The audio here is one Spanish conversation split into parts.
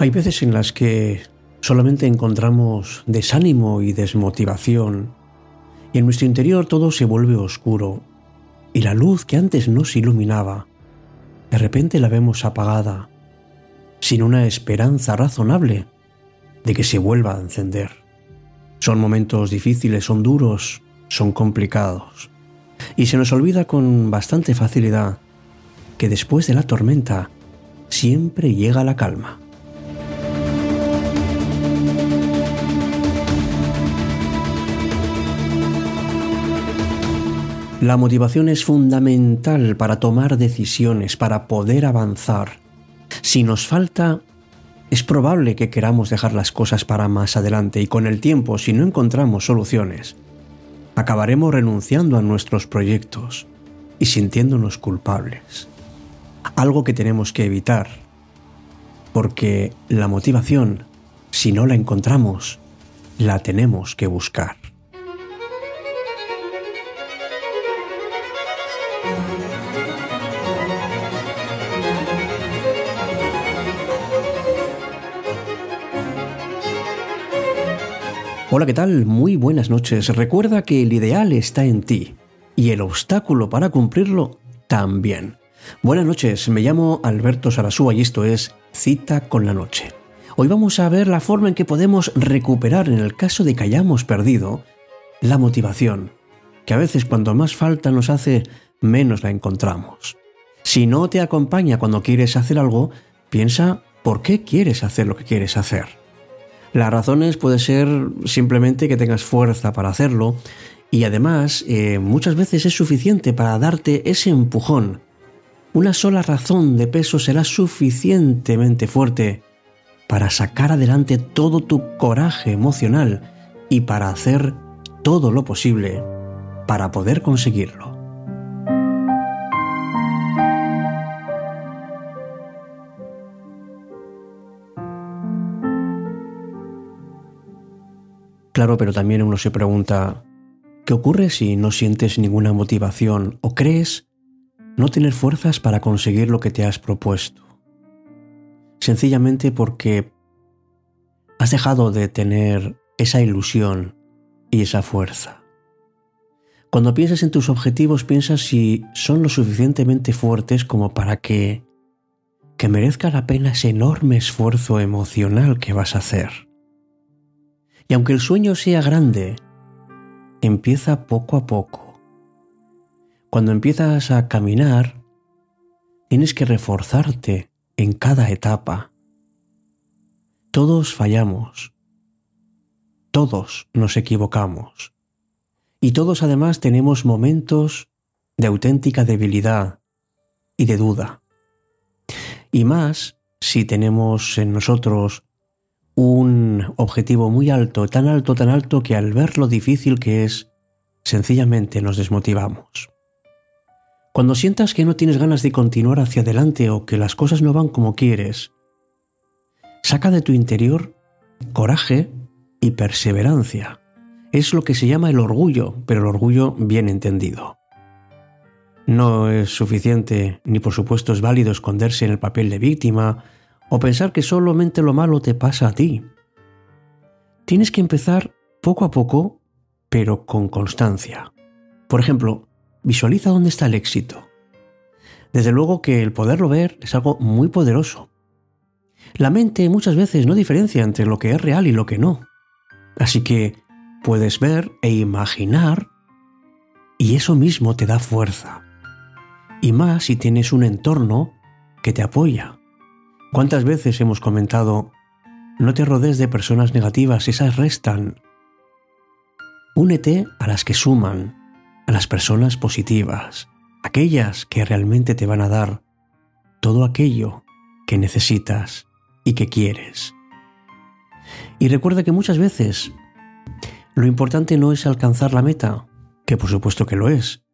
Hay veces en las que solamente encontramos desánimo y desmotivación, y en nuestro interior todo se vuelve oscuro, y la luz que antes nos iluminaba, de repente la vemos apagada, sin una esperanza razonable de que se vuelva a encender. Son momentos difíciles, son duros, son complicados, y se nos olvida con bastante facilidad que después de la tormenta siempre llega la calma. La motivación es fundamental para tomar decisiones, para poder avanzar. Si nos falta, es probable que queramos dejar las cosas para más adelante y con el tiempo, si no encontramos soluciones, acabaremos renunciando a nuestros proyectos y sintiéndonos culpables. Algo que tenemos que evitar, porque la motivación, si no la encontramos, la tenemos que buscar. Hola, ¿qué tal? Muy buenas noches. Recuerda que el ideal está en ti y el obstáculo para cumplirlo también. Buenas noches, me llamo Alberto Sarasúa y esto es Cita con la Noche. Hoy vamos a ver la forma en que podemos recuperar en el caso de que hayamos perdido la motivación, que a veces cuando más falta nos hace, menos la encontramos. Si no te acompaña cuando quieres hacer algo, piensa por qué quieres hacer lo que quieres hacer. Las razones puede ser simplemente que tengas fuerza para hacerlo y además eh, muchas veces es suficiente para darte ese empujón. Una sola razón de peso será suficientemente fuerte para sacar adelante todo tu coraje emocional y para hacer todo lo posible para poder conseguirlo. Claro, pero también uno se pregunta, ¿qué ocurre si no sientes ninguna motivación o crees no tener fuerzas para conseguir lo que te has propuesto? Sencillamente porque has dejado de tener esa ilusión y esa fuerza. Cuando piensas en tus objetivos, piensas si son lo suficientemente fuertes como para que que merezca la pena ese enorme esfuerzo emocional que vas a hacer. Y aunque el sueño sea grande, empieza poco a poco. Cuando empiezas a caminar, tienes que reforzarte en cada etapa. Todos fallamos. Todos nos equivocamos. Y todos además tenemos momentos de auténtica debilidad y de duda. Y más si tenemos en nosotros un objetivo muy alto, tan alto, tan alto que al ver lo difícil que es, sencillamente nos desmotivamos. Cuando sientas que no tienes ganas de continuar hacia adelante o que las cosas no van como quieres, saca de tu interior coraje y perseverancia. Es lo que se llama el orgullo, pero el orgullo bien entendido. No es suficiente, ni por supuesto es válido esconderse en el papel de víctima o pensar que solamente lo malo te pasa a ti. Tienes que empezar poco a poco, pero con constancia. Por ejemplo, visualiza dónde está el éxito. Desde luego que el poderlo ver es algo muy poderoso. La mente muchas veces no diferencia entre lo que es real y lo que no. Así que puedes ver e imaginar y eso mismo te da fuerza. Y más si tienes un entorno que te apoya. ¿Cuántas veces hemos comentado, no te rodees de personas negativas, esas restan? Únete a las que suman, a las personas positivas, aquellas que realmente te van a dar todo aquello que necesitas y que quieres. Y recuerda que muchas veces lo importante no es alcanzar la meta, que por supuesto que lo es,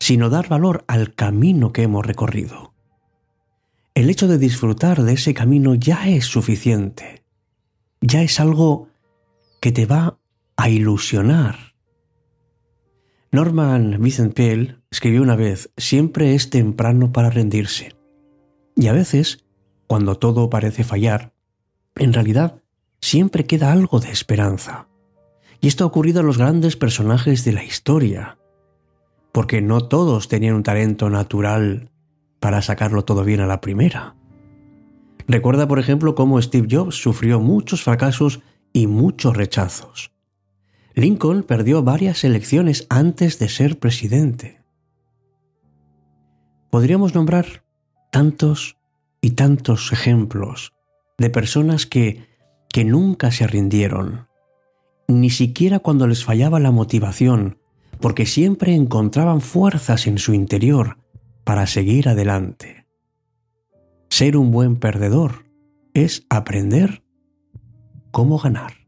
sino dar valor al camino que hemos recorrido. El hecho de disfrutar de ese camino ya es suficiente, ya es algo que te va a ilusionar. Norman Vincent Peale escribió una vez, siempre es temprano para rendirse. Y a veces, cuando todo parece fallar, en realidad siempre queda algo de esperanza. Y esto ha ocurrido a los grandes personajes de la historia, porque no todos tenían un talento natural para sacarlo todo bien a la primera. Recuerda, por ejemplo, cómo Steve Jobs sufrió muchos fracasos y muchos rechazos. Lincoln perdió varias elecciones antes de ser presidente. Podríamos nombrar tantos y tantos ejemplos de personas que, que nunca se rindieron, ni siquiera cuando les fallaba la motivación, porque siempre encontraban fuerzas en su interior para seguir adelante. Ser un buen perdedor es aprender cómo ganar.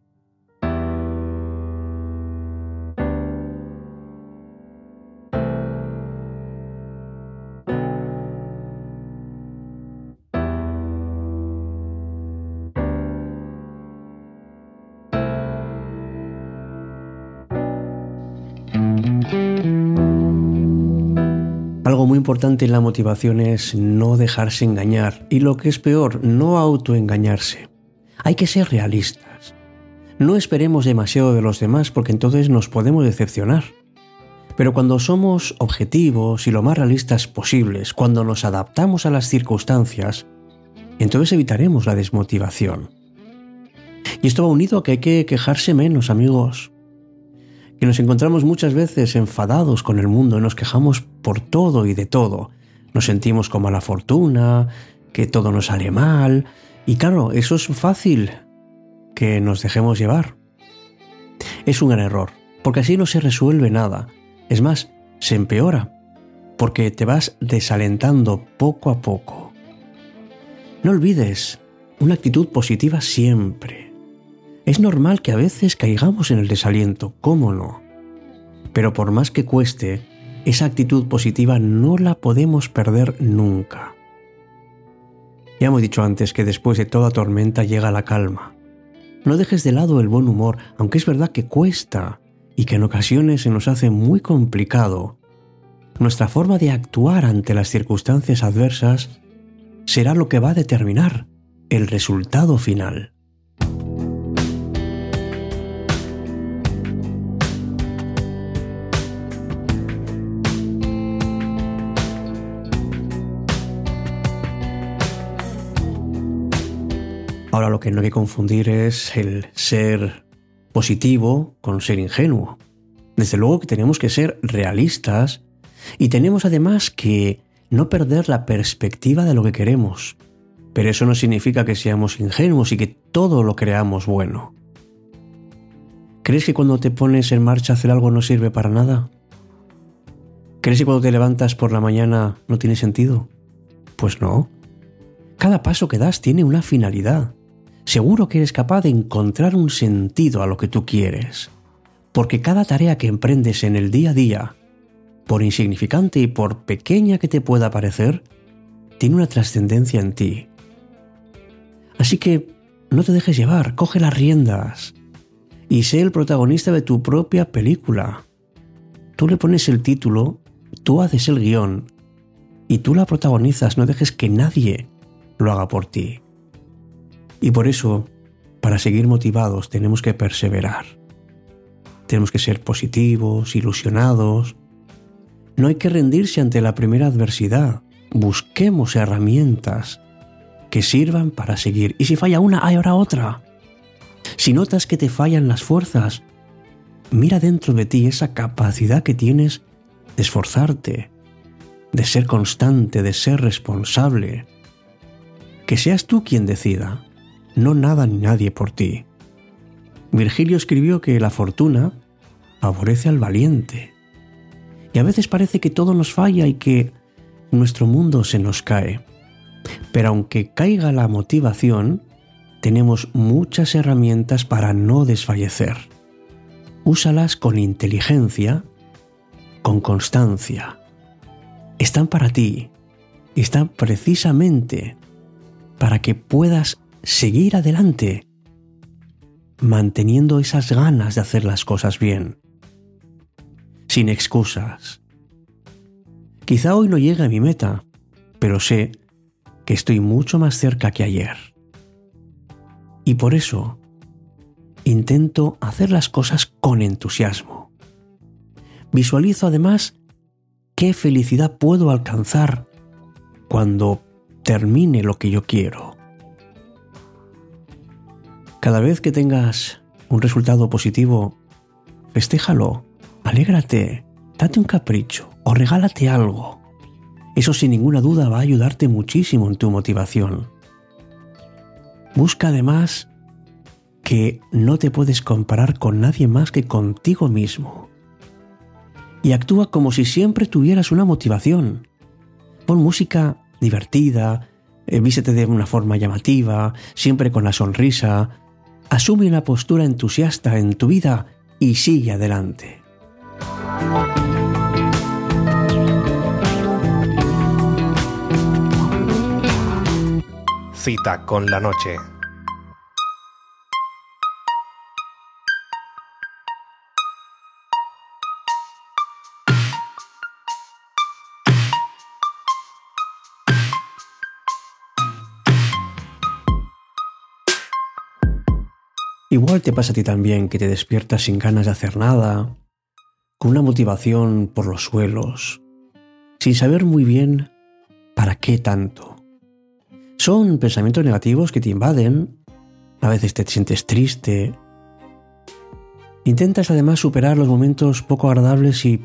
Algo muy importante en la motivación es no dejarse engañar y lo que es peor, no autoengañarse. Hay que ser realistas. No esperemos demasiado de los demás porque entonces nos podemos decepcionar. Pero cuando somos objetivos y lo más realistas posibles, cuando nos adaptamos a las circunstancias, entonces evitaremos la desmotivación. Y esto va unido a que hay que quejarse menos, amigos que nos encontramos muchas veces enfadados con el mundo, nos quejamos por todo y de todo. Nos sentimos como a la fortuna, que todo nos sale mal. Y claro, eso es fácil que nos dejemos llevar. Es un gran error, porque así no se resuelve nada. Es más, se empeora, porque te vas desalentando poco a poco. No olvides, una actitud positiva siempre. Es normal que a veces caigamos en el desaliento, ¿cómo no? Pero por más que cueste, esa actitud positiva no la podemos perder nunca. Ya hemos dicho antes que después de toda tormenta llega la calma. No dejes de lado el buen humor, aunque es verdad que cuesta y que en ocasiones se nos hace muy complicado. Nuestra forma de actuar ante las circunstancias adversas será lo que va a determinar el resultado final. Ahora lo que no hay que confundir es el ser positivo con ser ingenuo. Desde luego que tenemos que ser realistas y tenemos además que no perder la perspectiva de lo que queremos. Pero eso no significa que seamos ingenuos y que todo lo creamos bueno. ¿Crees que cuando te pones en marcha hacer algo no sirve para nada? ¿Crees que cuando te levantas por la mañana no tiene sentido? Pues no. Cada paso que das tiene una finalidad seguro que eres capaz de encontrar un sentido a lo que tú quieres. Porque cada tarea que emprendes en el día a día, por insignificante y por pequeña que te pueda parecer, tiene una trascendencia en ti. Así que no te dejes llevar, coge las riendas y sé el protagonista de tu propia película. Tú le pones el título, tú haces el guion y tú la protagonizas, no dejes que nadie lo haga por ti. Y por eso, para seguir motivados, tenemos que perseverar. Tenemos que ser positivos, ilusionados. No hay que rendirse ante la primera adversidad. Busquemos herramientas que sirvan para seguir. Y si falla una, hay ahora otra. Si notas que te fallan las fuerzas, mira dentro de ti esa capacidad que tienes de esforzarte, de ser constante, de ser responsable. Que seas tú quien decida no nada ni nadie por ti. Virgilio escribió que la fortuna favorece al valiente. Y a veces parece que todo nos falla y que nuestro mundo se nos cae. Pero aunque caiga la motivación, tenemos muchas herramientas para no desfallecer. Úsalas con inteligencia, con constancia. Están para ti, están precisamente para que puedas seguir adelante, manteniendo esas ganas de hacer las cosas bien, sin excusas. Quizá hoy no llegue a mi meta, pero sé que estoy mucho más cerca que ayer. Y por eso intento hacer las cosas con entusiasmo. Visualizo además qué felicidad puedo alcanzar cuando termine lo que yo quiero. Cada vez que tengas un resultado positivo, festéjalo, alégrate, date un capricho o regálate algo. Eso sin ninguna duda va a ayudarte muchísimo en tu motivación. Busca además que no te puedes comparar con nadie más que contigo mismo. Y actúa como si siempre tuvieras una motivación. Pon música divertida, eh, vístete de una forma llamativa, siempre con la sonrisa. Asume una postura entusiasta en tu vida y sigue adelante. Cita con la noche. Igual te pasa a ti también que te despiertas sin ganas de hacer nada, con una motivación por los suelos, sin saber muy bien para qué tanto. Son pensamientos negativos que te invaden, a veces te sientes triste. Intentas además superar los momentos poco agradables y,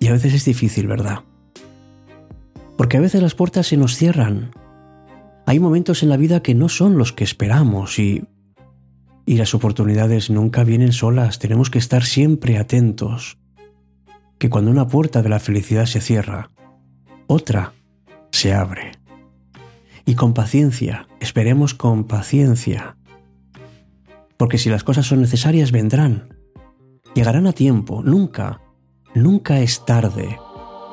y a veces es difícil, ¿verdad? Porque a veces las puertas se nos cierran. Hay momentos en la vida que no son los que esperamos y y las oportunidades nunca vienen solas, tenemos que estar siempre atentos. Que cuando una puerta de la felicidad se cierra, otra se abre. Y con paciencia, esperemos con paciencia. Porque si las cosas son necesarias, vendrán. Llegarán a tiempo, nunca, nunca es tarde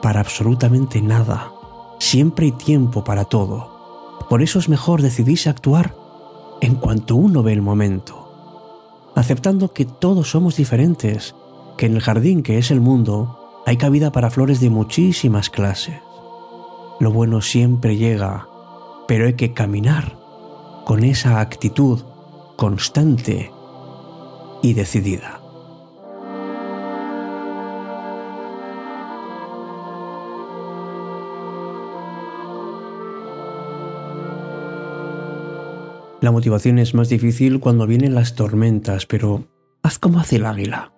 para absolutamente nada. Siempre hay tiempo para todo. Por eso es mejor decidirse actuar en cuanto uno ve el momento aceptando que todos somos diferentes, que en el jardín que es el mundo hay cabida para flores de muchísimas clases. Lo bueno siempre llega, pero hay que caminar con esa actitud constante y decidida. La motivación es más difícil cuando vienen las tormentas, pero haz como hace el águila.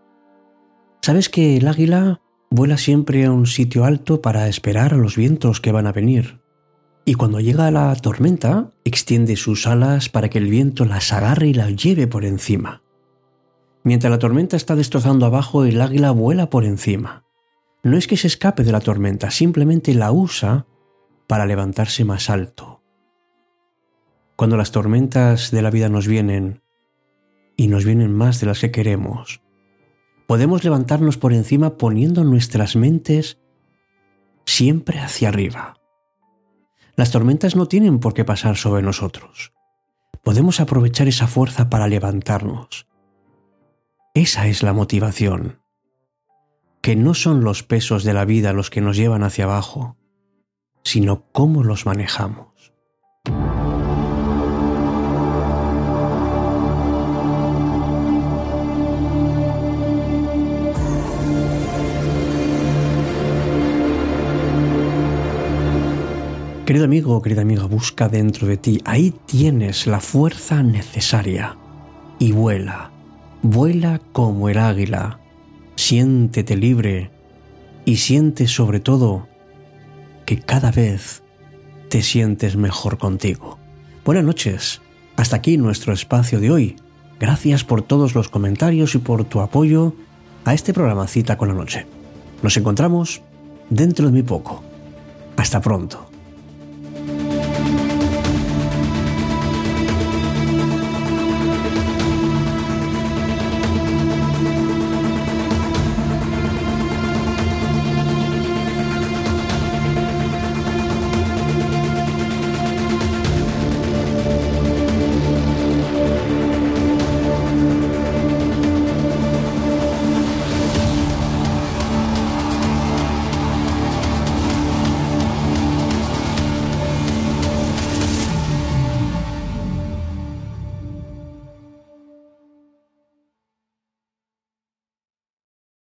¿Sabes que el águila vuela siempre a un sitio alto para esperar a los vientos que van a venir? Y cuando llega la tormenta, extiende sus alas para que el viento las agarre y las lleve por encima. Mientras la tormenta está destrozando abajo, el águila vuela por encima. No es que se escape de la tormenta, simplemente la usa para levantarse más alto cuando las tormentas de la vida nos vienen, y nos vienen más de las que queremos, podemos levantarnos por encima poniendo nuestras mentes siempre hacia arriba. Las tormentas no tienen por qué pasar sobre nosotros. Podemos aprovechar esa fuerza para levantarnos. Esa es la motivación. Que no son los pesos de la vida los que nos llevan hacia abajo, sino cómo los manejamos. Querido amigo, querida amiga, busca dentro de ti. Ahí tienes la fuerza necesaria. Y vuela. Vuela como el águila. Siéntete libre. Y siente sobre todo que cada vez te sientes mejor contigo. Buenas noches. Hasta aquí nuestro espacio de hoy. Gracias por todos los comentarios y por tu apoyo a este programa Cita con la Noche. Nos encontramos dentro de muy poco. Hasta pronto.